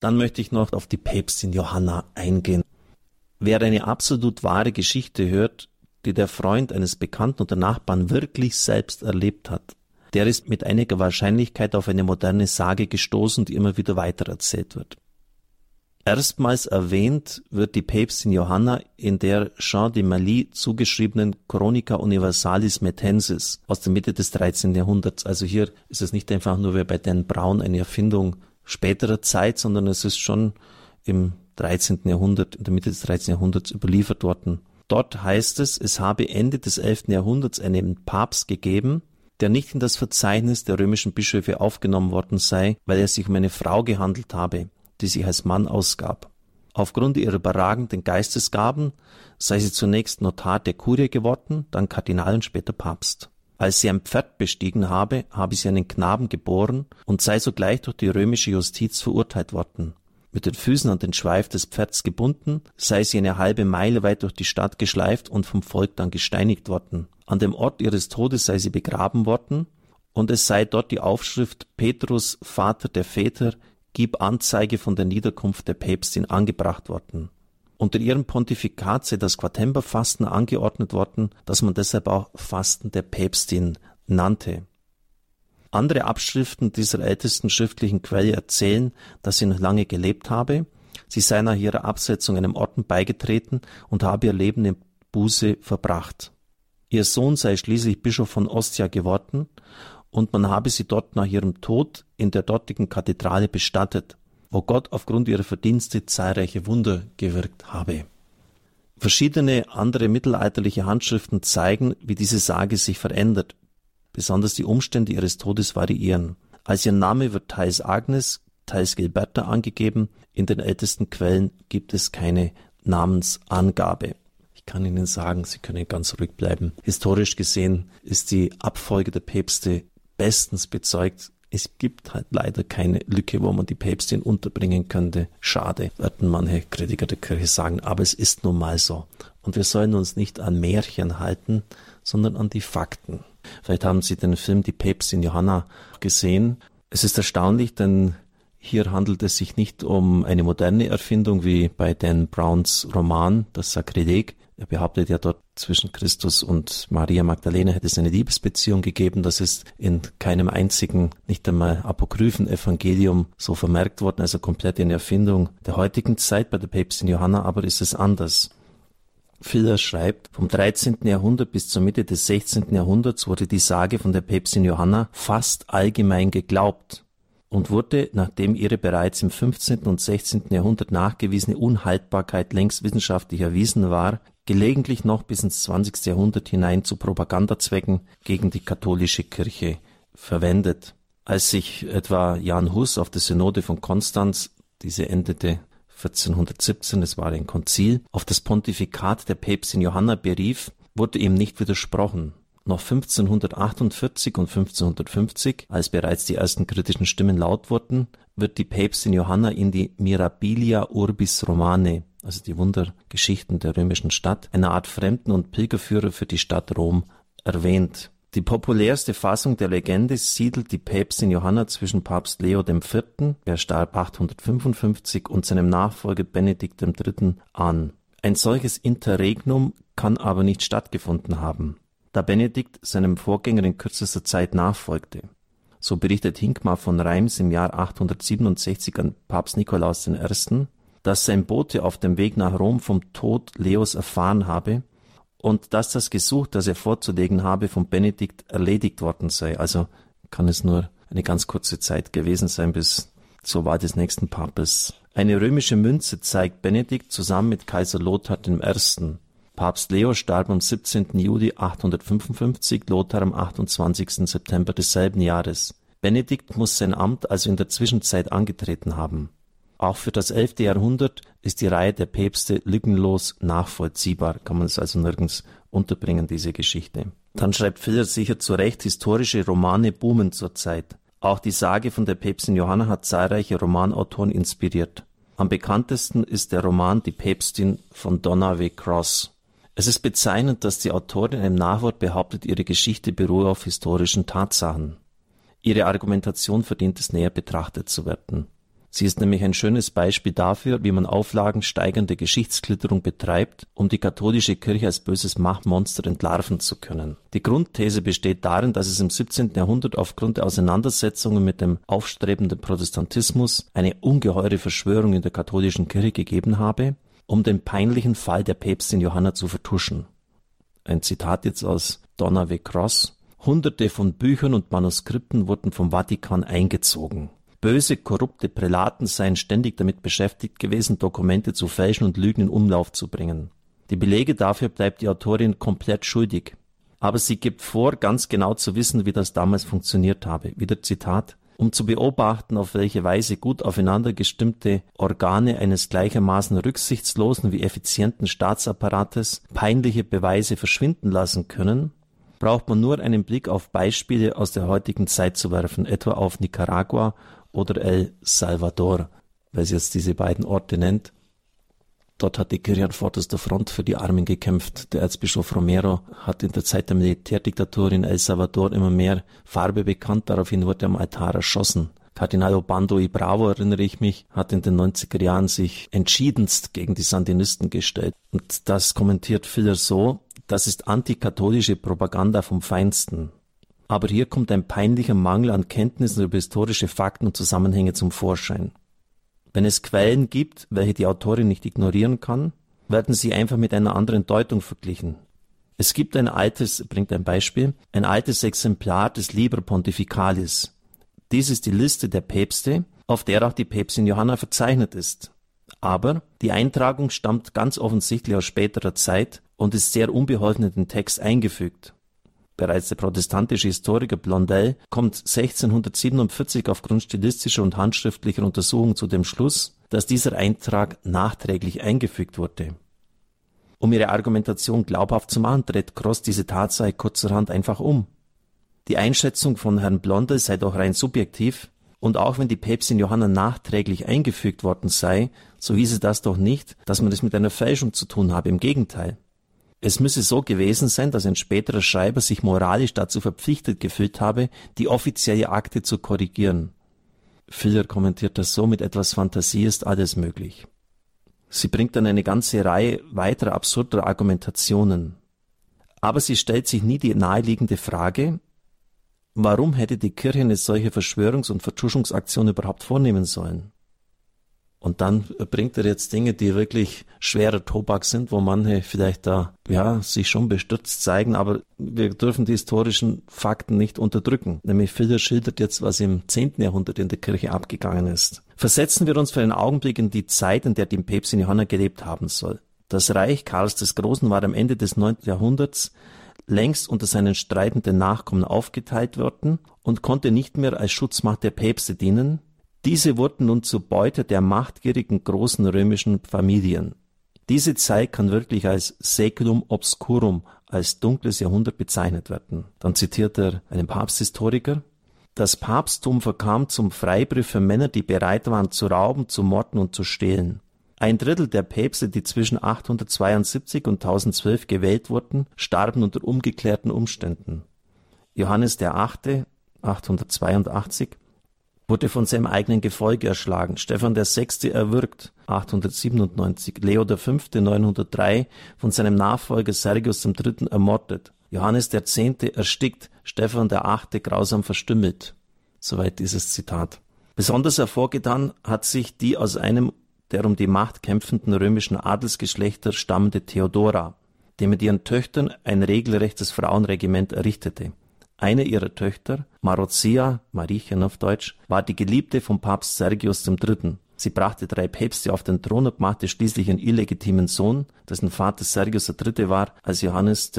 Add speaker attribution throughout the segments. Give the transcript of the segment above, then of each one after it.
Speaker 1: Dann möchte ich noch auf die Päpstin Johanna eingehen. Wer eine absolut wahre Geschichte hört, die der Freund eines Bekannten oder Nachbarn wirklich selbst erlebt hat, der ist mit einiger Wahrscheinlichkeit auf eine moderne Sage gestoßen, die immer wieder weitererzählt wird. Erstmals erwähnt wird die Päpstin Johanna in der Jean de Mali zugeschriebenen Chronica Universalis Metensis aus der Mitte des 13. Jahrhunderts. Also hier ist es nicht einfach nur wie bei Dan Brown eine Erfindung späterer Zeit, sondern es ist schon im 13. Jahrhundert, in der Mitte des 13. Jahrhunderts überliefert worden. Dort heißt es, es habe Ende des 11. Jahrhunderts einen Papst gegeben, der nicht in das Verzeichnis der römischen Bischöfe aufgenommen worden sei, weil er sich um eine Frau gehandelt habe, die sich als Mann ausgab. Aufgrund ihrer überragenden Geistesgaben sei sie zunächst Notar der Kurie geworden, dann Kardinal und später Papst. Als sie ein Pferd bestiegen habe, habe sie einen Knaben geboren und sei sogleich durch die römische Justiz verurteilt worden. Mit den Füßen an den Schweif des Pferds gebunden, sei sie eine halbe Meile weit durch die Stadt geschleift und vom Volk dann gesteinigt worden. An dem Ort ihres Todes sei sie begraben worden, und es sei dort die Aufschrift Petrus, Vater der Väter, gib Anzeige von der Niederkunft der Päpstin angebracht worden. Unter ihrem Pontifikat sei das Quartemberfasten angeordnet worden, das man deshalb auch Fasten der Päpstin nannte. Andere Abschriften dieser ältesten schriftlichen Quelle erzählen, dass sie noch lange gelebt habe, sie sei nach ihrer Absetzung einem Orden beigetreten und habe ihr Leben in Buße verbracht. Ihr Sohn sei schließlich Bischof von Ostia geworden und man habe sie dort nach ihrem Tod in der dortigen Kathedrale bestattet, wo Gott aufgrund ihrer Verdienste zahlreiche Wunder gewirkt habe. Verschiedene andere mittelalterliche Handschriften zeigen, wie diese Sage sich verändert. Besonders die Umstände ihres Todes variieren. Als ihr Name wird teils Agnes, teils Gilberta angegeben. In den ältesten Quellen gibt es keine Namensangabe. Ich kann Ihnen sagen, Sie können ganz ruhig bleiben. Historisch gesehen ist die Abfolge der Päpste bestens bezeugt. Es gibt halt leider keine Lücke, wo man die Päpstin unterbringen könnte. Schade, werden manche Kritiker der Kirche sagen, aber es ist nun mal so. Und wir sollen uns nicht an Märchen halten, sondern an die Fakten. Vielleicht haben Sie den Film Die Päpstin Johanna gesehen. Es ist erstaunlich, denn hier handelt es sich nicht um eine moderne Erfindung wie bei Dan Browns Roman Das Sakrileg, er behauptet ja dort, zwischen Christus und Maria Magdalena hätte es eine Liebesbeziehung gegeben. Das ist in keinem einzigen, nicht einmal apokryphen Evangelium so vermerkt worden, also komplett eine Erfindung der heutigen Zeit. Bei der Päpstin Johanna aber ist es anders. Filler schreibt, vom 13. Jahrhundert bis zur Mitte des 16. Jahrhunderts wurde die Sage von der Päpstin Johanna fast allgemein geglaubt und wurde, nachdem ihre bereits im 15. und 16. Jahrhundert nachgewiesene Unhaltbarkeit längst wissenschaftlich erwiesen war, gelegentlich noch bis ins 20. Jahrhundert hinein zu Propagandazwecken gegen die katholische Kirche verwendet. Als sich etwa Jan Hus auf der Synode von Konstanz, diese endete 1417, es war ein Konzil, auf das Pontifikat der Päpstin Johanna berief, wurde ihm nicht widersprochen. Noch 1548 und 1550, als bereits die ersten kritischen Stimmen laut wurden, wird die Päpstin Johanna in die Mirabilia Urbis Romane, also die Wundergeschichten der römischen Stadt, eine Art Fremden- und Pilgerführer für die Stadt Rom, erwähnt. Die populärste Fassung der Legende siedelt die Päpstin Johanna zwischen Papst Leo IV., der starb 855, und seinem Nachfolger Benedikt III. an. Ein solches Interregnum kann aber nicht stattgefunden haben da Benedikt seinem Vorgänger in kürzester Zeit nachfolgte. So berichtet Hinkmar von Reims im Jahr 867 an Papst Nikolaus I., dass sein Bote auf dem Weg nach Rom vom Tod Leos erfahren habe und dass das Gesuch, das er vorzulegen habe, von Benedikt erledigt worden sei. Also kann es nur eine ganz kurze Zeit gewesen sein bis zur Wahl des nächsten Papes. Eine römische Münze zeigt Benedikt zusammen mit Kaiser Lothar I. Papst Leo starb am 17. Juli 855, Lothar am 28. September desselben Jahres. Benedikt muss sein Amt also in der Zwischenzeit angetreten haben. Auch für das 11. Jahrhundert ist die Reihe der Päpste lückenlos nachvollziehbar, kann man es also nirgends unterbringen, diese Geschichte. Dann schreibt Filler sicher zu Recht, historische Romane boomen zurzeit. Auch die Sage von der Päpstin Johanna hat zahlreiche Romanautoren inspiriert. Am bekanntesten ist der Roman Die Päpstin von Donaway Cross. Es ist bezeichnend, dass die Autorin im Nachwort behauptet, ihre Geschichte beruhe auf historischen Tatsachen. Ihre Argumentation verdient es näher betrachtet zu werden. Sie ist nämlich ein schönes Beispiel dafür, wie man auflagensteigernde Geschichtsklitterung betreibt, um die katholische Kirche als böses Machtmonster entlarven zu können. Die Grundthese besteht darin, dass es im 17. Jahrhundert aufgrund der Auseinandersetzungen mit dem aufstrebenden Protestantismus eine ungeheure Verschwörung in der katholischen Kirche gegeben habe, um den peinlichen Fall der Päpstin Johanna zu vertuschen. Ein Zitat jetzt aus Donna V. Cross. Hunderte von Büchern und Manuskripten wurden vom Vatikan eingezogen. Böse, korrupte Prälaten seien ständig damit beschäftigt gewesen, Dokumente zu fälschen und Lügen in Umlauf zu bringen. Die Belege dafür bleibt die Autorin komplett schuldig. Aber sie gibt vor, ganz genau zu wissen, wie das damals funktioniert habe. Wieder Zitat. Um zu beobachten, auf welche Weise gut aufeinander gestimmte Organe eines gleichermaßen rücksichtslosen wie effizienten Staatsapparates peinliche Beweise verschwinden lassen können, braucht man nur einen Blick auf Beispiele aus der heutigen Zeit zu werfen, etwa auf Nicaragua oder El Salvador, weil sie jetzt diese beiden Orte nennt. Dort hat die Kirche an vorderster Front für die Armen gekämpft. Der Erzbischof Romero hat in der Zeit der Militärdiktatur in El Salvador immer mehr Farbe bekannt. Daraufhin wurde er am Altar erschossen. Kardinal Obando y Bravo, erinnere ich mich, hat in den 90er Jahren sich entschiedenst gegen die Sandinisten gestellt. Und das kommentiert Filler so, das ist antikatholische Propaganda vom Feinsten. Aber hier kommt ein peinlicher Mangel an Kenntnissen über historische Fakten und Zusammenhänge zum Vorschein. Wenn es Quellen gibt, welche die Autorin nicht ignorieren kann, werden sie einfach mit einer anderen Deutung verglichen. Es gibt ein altes, bringt ein Beispiel, ein altes Exemplar des Liber Pontificalis. Dies ist die Liste der Päpste, auf der auch die Päpstin Johanna verzeichnet ist. Aber die Eintragung stammt ganz offensichtlich aus späterer Zeit und ist sehr unbeholfen in den Text eingefügt. Bereits der protestantische Historiker Blondel kommt 1647 aufgrund stilistischer und handschriftlicher Untersuchungen zu dem Schluss, dass dieser Eintrag nachträglich eingefügt wurde. Um ihre Argumentation glaubhaft zu machen, dreht Cross diese Tatsache kurzerhand einfach um. Die Einschätzung von Herrn Blondel sei doch rein subjektiv, und auch wenn die Päpstin Johanna nachträglich eingefügt worden sei, so hieße das doch nicht, dass man es mit einer Fälschung zu tun habe, im Gegenteil. Es müsse so gewesen sein, dass ein späterer Schreiber sich moralisch dazu verpflichtet gefühlt habe, die offizielle Akte zu korrigieren. Filler kommentiert das so, mit etwas Fantasie ist alles möglich. Sie bringt dann eine ganze Reihe weiterer absurder Argumentationen. Aber sie stellt sich nie die naheliegende Frage, warum hätte die Kirche eine solche Verschwörungs- und Vertuschungsaktion überhaupt vornehmen sollen? Und dann bringt er jetzt Dinge, die wirklich schwerer Tobak sind, wo manche vielleicht da, ja, sich schon bestürzt zeigen, aber wir dürfen die historischen Fakten nicht unterdrücken. Nämlich Philipp schildert jetzt, was im 10. Jahrhundert in der Kirche abgegangen ist. Versetzen wir uns für einen Augenblick in die Zeit, in der die Päpstin Johanna gelebt haben soll. Das Reich Karls des Großen war am Ende des 9. Jahrhunderts längst unter seinen streitenden Nachkommen aufgeteilt worden und konnte nicht mehr als Schutzmacht der Päpste dienen, diese wurden nun zur Beute der machtgierigen großen römischen Familien. Diese Zeit kann wirklich als Seculum obscurum, als dunkles Jahrhundert bezeichnet werden. Dann zitiert er einen Papsthistoriker. Das Papsttum verkam zum Freibrief für Männer, die bereit waren zu rauben, zu morden und zu stehlen. Ein Drittel der Päpste, die zwischen 872 und 1012 gewählt wurden, starben unter ungeklärten Umständen. Johannes der Achte, 882, wurde von seinem eigenen Gefolge erschlagen, Stephan VI. erwürgt 897, Leo V. 903 von seinem Nachfolger Sergius III. ermordet, Johannes X. erstickt, Stephan VIII. grausam verstümmelt. Soweit dieses Zitat. Besonders hervorgetan hat sich die aus einem der um die Macht kämpfenden römischen Adelsgeschlechter stammende Theodora, die mit ihren Töchtern ein regelrechtes Frauenregiment errichtete. Eine ihrer Töchter, Marozia, Mariechen auf Deutsch, war die Geliebte von Papst Sergius III. Sie brachte drei Päpste auf den Thron und machte schließlich ihren illegitimen Sohn, dessen Vater Sergius III. war, als Johannes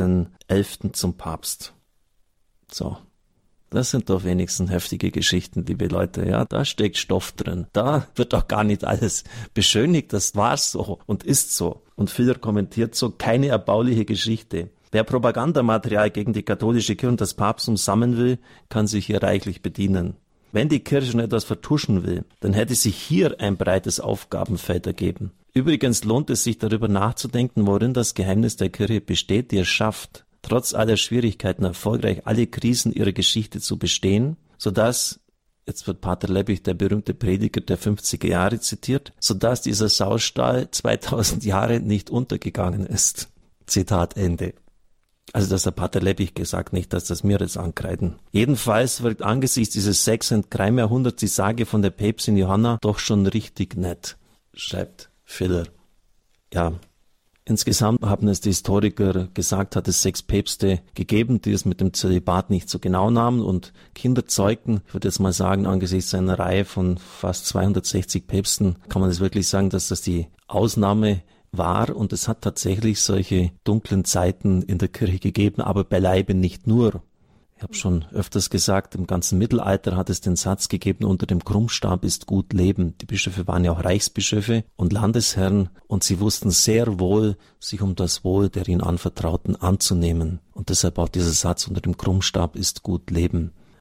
Speaker 1: Elften zum Papst. So. Das sind doch wenigstens heftige Geschichten, liebe Leute. Ja, da steckt Stoff drin. Da wird doch gar nicht alles beschönigt. Das war so und ist so. Und Filler kommentiert so keine erbauliche Geschichte. Wer Propagandamaterial gegen die katholische Kirche und das Papsttum sammeln will, kann sich hier reichlich bedienen. Wenn die Kirche schon etwas vertuschen will, dann hätte sich hier ein breites Aufgabenfeld ergeben. Übrigens lohnt es sich darüber nachzudenken, worin das Geheimnis der Kirche besteht, die es schafft, trotz aller Schwierigkeiten erfolgreich alle Krisen ihrer Geschichte zu bestehen, so dass jetzt wird Pater Leppich, der berühmte Prediger der 50er Jahre zitiert, sodass dieser Saustall 2000 Jahre nicht untergegangen ist. Zitat Ende. Also das hat Pater Leppich gesagt, nicht, dass das mir jetzt ankreiden. Jedenfalls wirkt angesichts dieses sechs und Jahrhunderts die Sage von der Päpstin Johanna doch schon richtig nett, schreibt Filler. Ja, Insgesamt haben es die Historiker gesagt, hat es sechs Päpste gegeben, die es mit dem Zölibat nicht so genau nahmen und Kinder zeugten. Ich würde jetzt mal sagen, angesichts einer Reihe von fast 260 Päpsten kann man es wirklich sagen, dass das die Ausnahme war und es hat tatsächlich solche dunklen Zeiten in der Kirche gegeben, aber beileibe nicht nur. Ich habe schon öfters gesagt, im ganzen Mittelalter hat es den Satz gegeben, unter dem Krummstab ist gut Leben. Die Bischöfe waren ja auch Reichsbischöfe und Landesherren und sie wussten sehr wohl, sich um das Wohl der ihnen Anvertrauten anzunehmen. Und deshalb auch dieser Satz, unter dem Krummstab ist gut Leben.